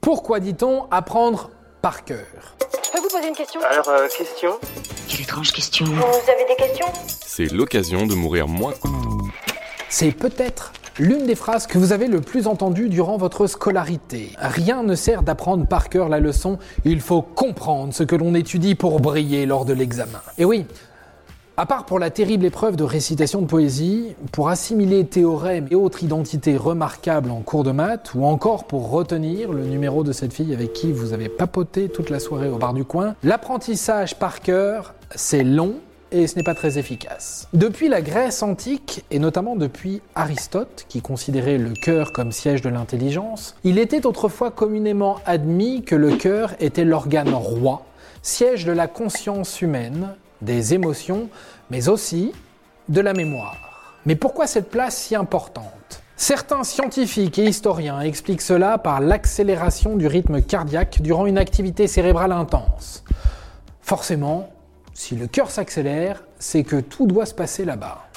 Pourquoi dit-on apprendre par cœur? Je peux vous poser une question? Alors, euh, question? Quelle étrange question. Vous avez des questions? C'est l'occasion de mourir moins. C'est peut-être l'une des phrases que vous avez le plus entendues durant votre scolarité. Rien ne sert d'apprendre par cœur la leçon, il faut comprendre ce que l'on étudie pour briller lors de l'examen. Et oui, à part pour la terrible épreuve de récitation de poésie, pour assimiler théorèmes et autres identités remarquables en cours de maths, ou encore pour retenir le numéro de cette fille avec qui vous avez papoté toute la soirée au bar du coin, l'apprentissage par cœur, c'est long et ce n'est pas très efficace. Depuis la Grèce antique, et notamment depuis Aristote, qui considérait le cœur comme siège de l'intelligence, il était autrefois communément admis que le cœur était l'organe roi, siège de la conscience humaine, des émotions, mais aussi de la mémoire. Mais pourquoi cette place si importante? Certains scientifiques et historiens expliquent cela par l'accélération du rythme cardiaque durant une activité cérébrale intense. Forcément, si le cœur s'accélère, c'est que tout doit se passer là-bas.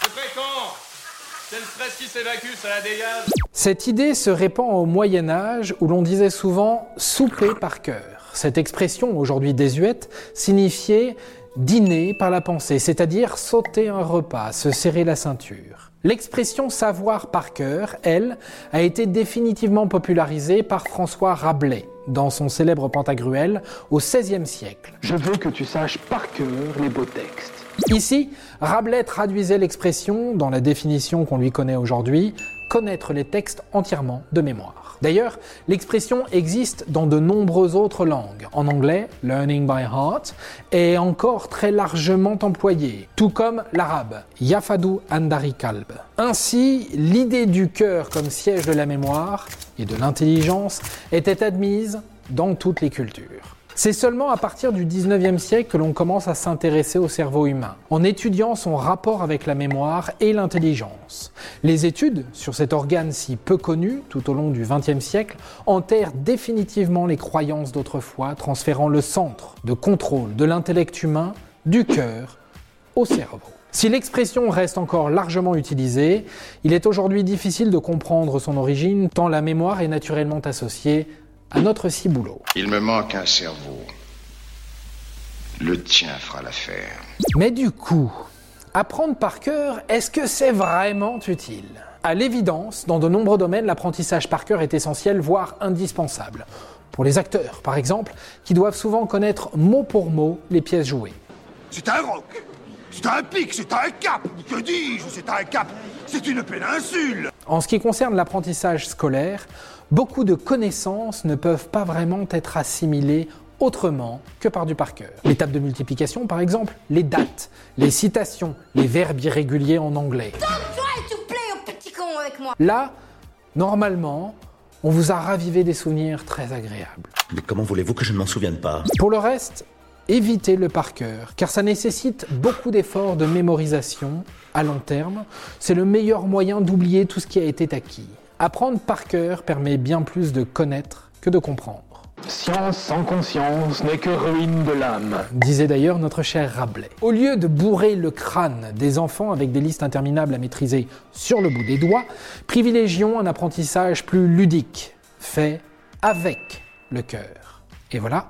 C'est le stress qui s'évacue, ça la dégage Cette idée se répand au Moyen Âge où l'on disait souvent souper par cœur. Cette expression, aujourd'hui désuète, signifiait dîner par la pensée, c'est-à-dire sauter un repas, se serrer la ceinture. L'expression savoir par cœur, elle, a été définitivement popularisée par François Rabelais dans son célèbre Pantagruel au XVIe siècle. Je veux que tu saches par cœur les beaux textes. Ici, Rabelais traduisait l'expression, dans la définition qu'on lui connaît aujourd'hui, connaître les textes entièrement de mémoire. D'ailleurs, l'expression existe dans de nombreuses autres langues. En anglais, learning by heart est encore très largement employé, tout comme l'arabe, yafadu andari kalb. Ainsi, l'idée du cœur comme siège de la mémoire et de l'intelligence était admise dans toutes les cultures. C'est seulement à partir du 19e siècle que l'on commence à s'intéresser au cerveau humain, en étudiant son rapport avec la mémoire et l'intelligence. Les études sur cet organe si peu connu tout au long du 20e siècle enterrent définitivement les croyances d'autrefois, transférant le centre de contrôle de l'intellect humain du cœur au cerveau. Si l'expression reste encore largement utilisée, il est aujourd'hui difficile de comprendre son origine tant la mémoire est naturellement associée à notre ciboulot. Il me manque un cerveau. Le tien fera l'affaire. Mais du coup, apprendre par cœur, est-ce que c'est vraiment utile? À l'évidence, dans de nombreux domaines, l'apprentissage par cœur est essentiel, voire indispensable. Pour les acteurs, par exemple, qui doivent souvent connaître mot pour mot les pièces jouées. C'est un roc, c'est un pic, c'est un cap. Que dis-je? C'est un cap, c'est une péninsule. En ce qui concerne l'apprentissage scolaire, beaucoup de connaissances ne peuvent pas vraiment être assimilées autrement que par du par cœur. L'étape de multiplication, par exemple, les dates, les citations, les verbes irréguliers en anglais. Là, normalement, on vous a ravivé des souvenirs très agréables. Mais comment voulez-vous que je ne m'en souvienne pas? Pour le reste, évitez le par cœur, car ça nécessite beaucoup d'efforts de mémorisation à long terme. C'est le meilleur moyen d'oublier tout ce qui a été acquis. Apprendre par cœur permet bien plus de connaître que de comprendre. Science sans conscience n'est que ruine de l'âme. Disait d'ailleurs notre cher Rabelais. Au lieu de bourrer le crâne des enfants avec des listes interminables à maîtriser sur le bout des doigts, privilégions un apprentissage plus ludique, fait avec le cœur. Et voilà,